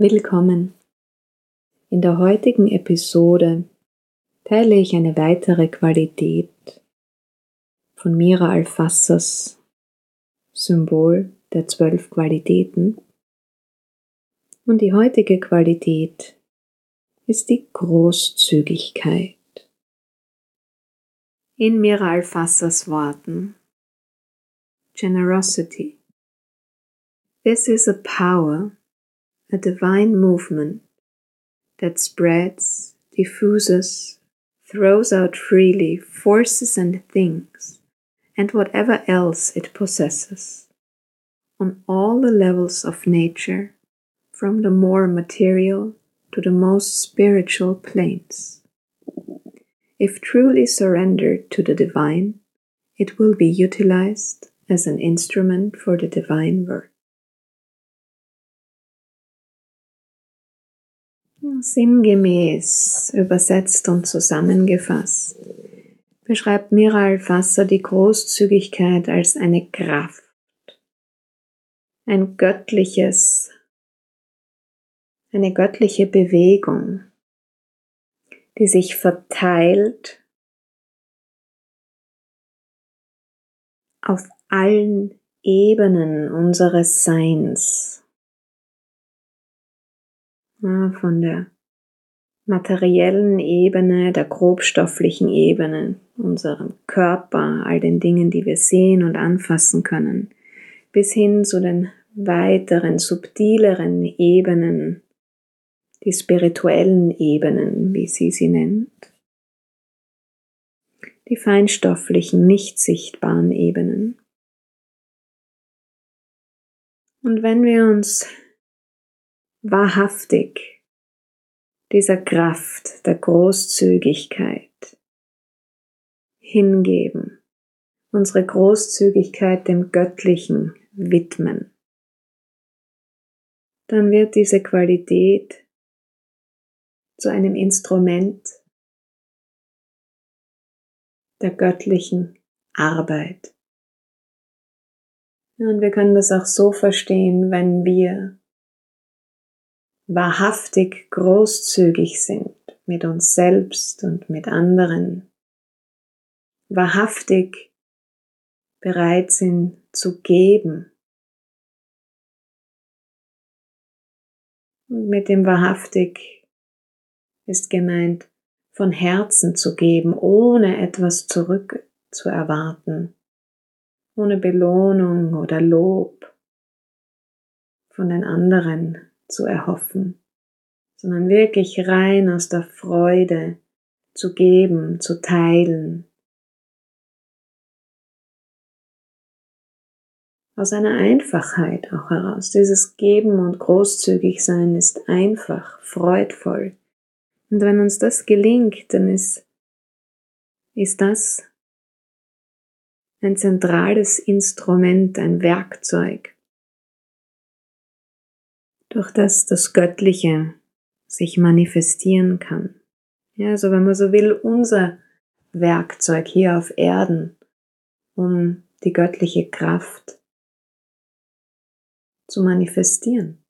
Willkommen. In der heutigen Episode teile ich eine weitere Qualität von Mira Alfassas Symbol der zwölf Qualitäten. Und die heutige Qualität ist die Großzügigkeit. In Mira Alfassas Worten Generosity. This is a power a divine movement that spreads, diffuses, throws out freely forces and things, and whatever else it possesses, on all the levels of nature, from the more material to the most spiritual planes. If truly surrendered to the divine, it will be utilized as an instrument for the divine work. Sinngemäß übersetzt und zusammengefasst. Beschreibt Miral Fasser die Großzügigkeit als eine Kraft, ein göttliches, eine göttliche Bewegung, die sich verteilt auf allen Ebenen unseres Seins von der materiellen Ebene, der grobstofflichen Ebene, unserem Körper, all den Dingen, die wir sehen und anfassen können, bis hin zu den weiteren, subtileren Ebenen, die spirituellen Ebenen, wie sie sie nennt, die feinstofflichen, nicht sichtbaren Ebenen. Und wenn wir uns wahrhaftig dieser Kraft der Großzügigkeit hingeben, unsere Großzügigkeit dem Göttlichen widmen, dann wird diese Qualität zu einem Instrument der göttlichen Arbeit. Und wir können das auch so verstehen, wenn wir wahrhaftig großzügig sind mit uns selbst und mit anderen, wahrhaftig bereit sind zu geben. Und mit dem wahrhaftig ist gemeint, von Herzen zu geben, ohne etwas zurück zu erwarten, ohne Belohnung oder Lob von den anderen zu erhoffen, sondern wirklich rein aus der Freude zu geben, zu teilen. Aus einer Einfachheit auch heraus. Dieses Geben und großzügig sein ist einfach, freudvoll. Und wenn uns das gelingt, dann ist, ist das ein zentrales Instrument, ein Werkzeug, durch das das Göttliche sich manifestieren kann. Ja, also wenn man so will, unser Werkzeug hier auf Erden, um die göttliche Kraft zu manifestieren.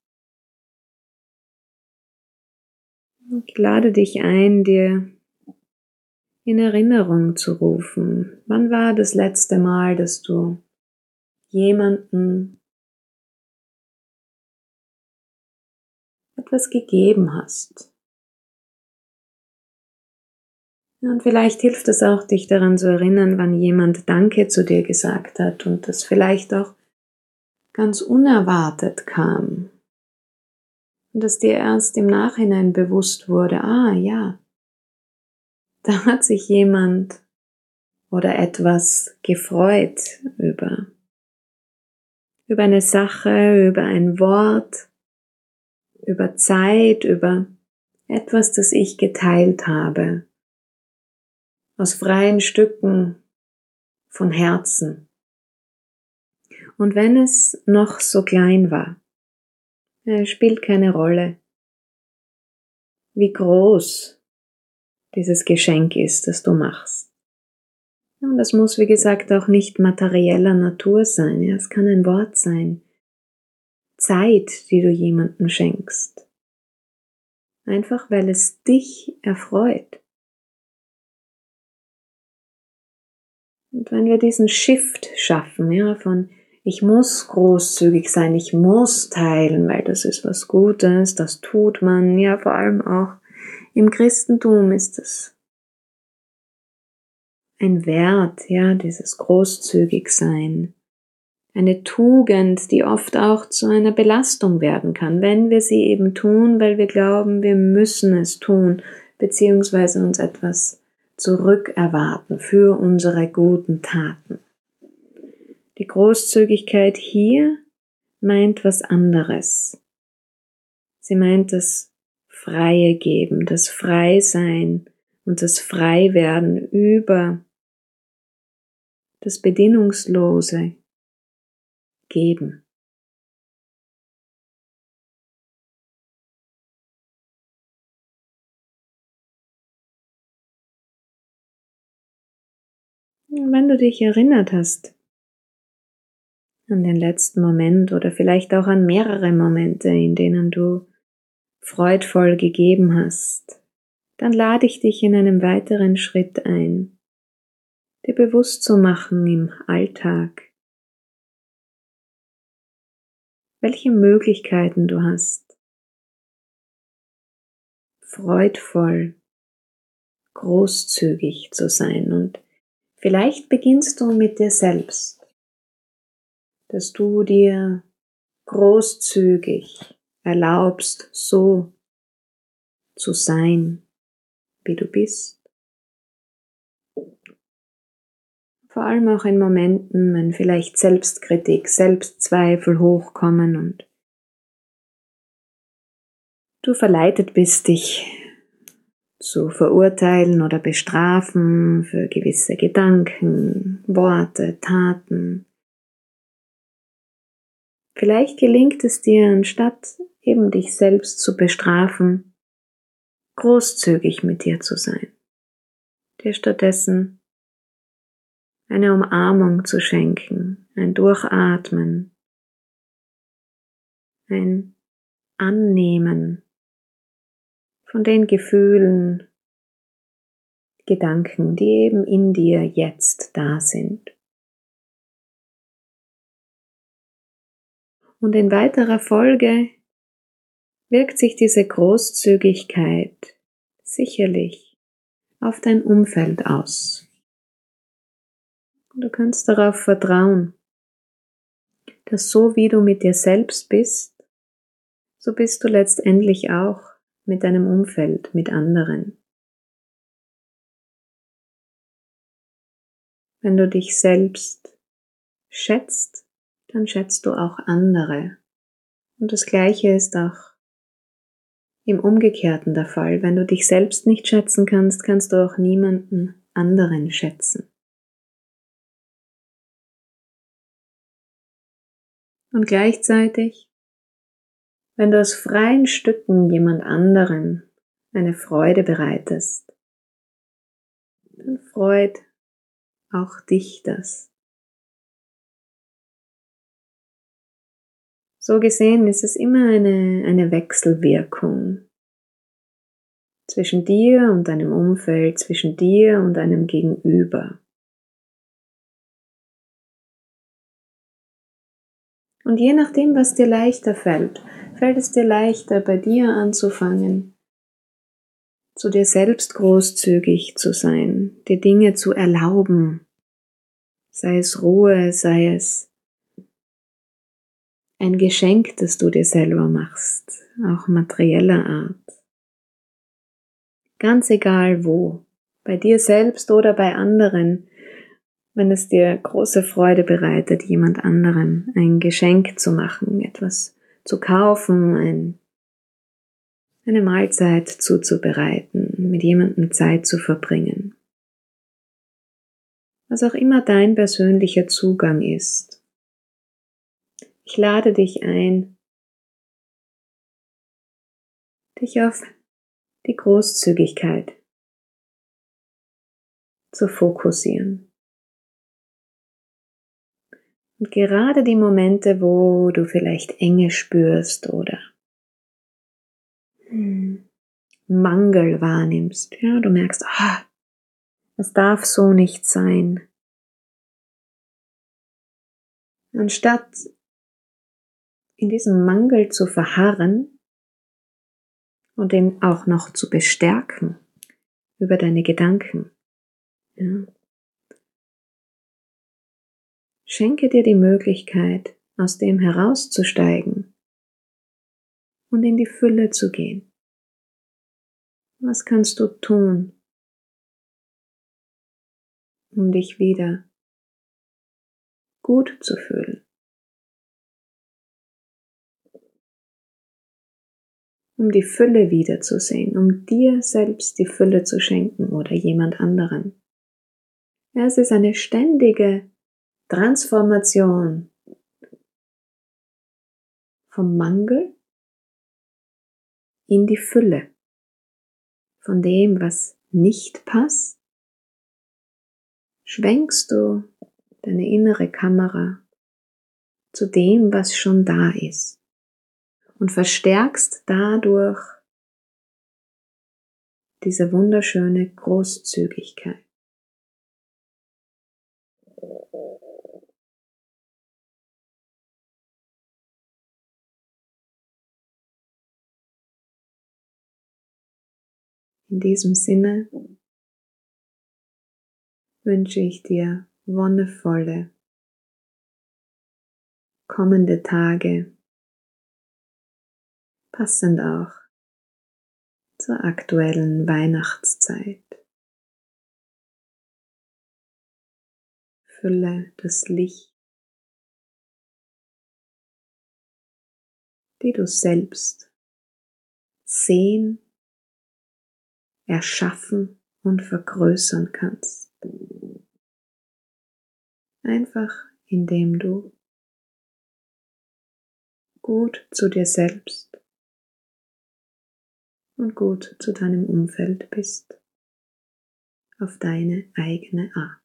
Ich lade dich ein, dir in Erinnerung zu rufen. Wann war das letzte Mal, dass du jemanden etwas gegeben hast. Und vielleicht hilft es auch, dich daran zu erinnern, wann jemand Danke zu dir gesagt hat und das vielleicht auch ganz unerwartet kam. Und dass dir erst im Nachhinein bewusst wurde, ah ja, da hat sich jemand oder etwas gefreut über, über eine Sache, über ein Wort, über Zeit, über etwas, das ich geteilt habe, aus freien Stücken von Herzen. Und wenn es noch so klein war, spielt keine Rolle, wie groß dieses Geschenk ist, das du machst. Und das muss, wie gesagt, auch nicht materieller Natur sein. Ja, es kann ein Wort sein, Zeit, die du jemandem schenkst. einfach weil es dich erfreut. Und wenn wir diesen Shift schaffen, ja, von ich muss großzügig sein, ich muss teilen, weil das ist was Gutes, das tut man, ja, vor allem auch im Christentum ist es ein Wert, ja, dieses großzügig sein. Eine Tugend, die oft auch zu einer Belastung werden kann, wenn wir sie eben tun, weil wir glauben, wir müssen es tun, beziehungsweise uns etwas zurückerwarten für unsere guten Taten. Die Großzügigkeit hier meint was anderes. Sie meint das Freie geben, das Freisein und das Freiwerden über das Bedingungslose geben. Wenn du dich erinnert hast an den letzten Moment oder vielleicht auch an mehrere Momente, in denen du freudvoll gegeben hast, dann lade ich dich in einem weiteren Schritt ein, dir bewusst zu machen im Alltag, welche Möglichkeiten du hast, freudvoll, großzügig zu sein. Und vielleicht beginnst du mit dir selbst, dass du dir großzügig erlaubst, so zu sein, wie du bist. Vor allem auch in Momenten, wenn vielleicht Selbstkritik, Selbstzweifel hochkommen und du verleitet bist, dich zu verurteilen oder bestrafen für gewisse Gedanken, Worte, Taten. Vielleicht gelingt es dir, anstatt eben dich selbst zu bestrafen, großzügig mit dir zu sein, dir stattdessen eine Umarmung zu schenken, ein Durchatmen, ein Annehmen von den Gefühlen, Gedanken, die eben in dir jetzt da sind. Und in weiterer Folge wirkt sich diese Großzügigkeit sicherlich auf dein Umfeld aus. Du kannst darauf vertrauen, dass so wie du mit dir selbst bist, so bist du letztendlich auch mit deinem Umfeld, mit anderen. Wenn du dich selbst schätzt, dann schätzt du auch andere. Und das Gleiche ist auch im Umgekehrten der Fall. Wenn du dich selbst nicht schätzen kannst, kannst du auch niemanden anderen schätzen. Und gleichzeitig, wenn du aus freien Stücken jemand anderen eine Freude bereitest, dann freut auch dich das. So gesehen ist es immer eine, eine Wechselwirkung zwischen dir und deinem Umfeld, zwischen dir und deinem Gegenüber. Und je nachdem, was dir leichter fällt, fällt es dir leichter, bei dir anzufangen, zu dir selbst großzügig zu sein, dir Dinge zu erlauben, sei es Ruhe, sei es ein Geschenk, das du dir selber machst, auch materieller Art. Ganz egal wo, bei dir selbst oder bei anderen, wenn es dir große Freude bereitet, jemand anderem ein Geschenk zu machen, etwas zu kaufen, ein, eine Mahlzeit zuzubereiten, mit jemandem Zeit zu verbringen. Was auch immer dein persönlicher Zugang ist, ich lade dich ein, dich auf die Großzügigkeit zu fokussieren. Und gerade die Momente, wo du vielleicht Enge spürst oder hm, Mangel wahrnimmst. Ja, du merkst, ah, es darf so nicht sein. Anstatt in diesem Mangel zu verharren und ihn auch noch zu bestärken über deine Gedanken. Ja. Schenke dir die Möglichkeit, aus dem herauszusteigen und in die Fülle zu gehen. Was kannst du tun, um dich wieder gut zu fühlen? Um die Fülle wiederzusehen, um dir selbst die Fülle zu schenken oder jemand anderen. Es ist eine ständige Transformation vom Mangel in die Fülle von dem, was nicht passt, schwenkst du deine innere Kamera zu dem, was schon da ist und verstärkst dadurch diese wunderschöne Großzügigkeit. In diesem Sinne wünsche ich dir wonnevolle kommende Tage, passend auch zur aktuellen Weihnachtszeit. Fülle das Licht, die du selbst sehen erschaffen und vergrößern kannst. Einfach indem du gut zu dir selbst und gut zu deinem Umfeld bist, auf deine eigene Art.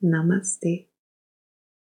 Namaste.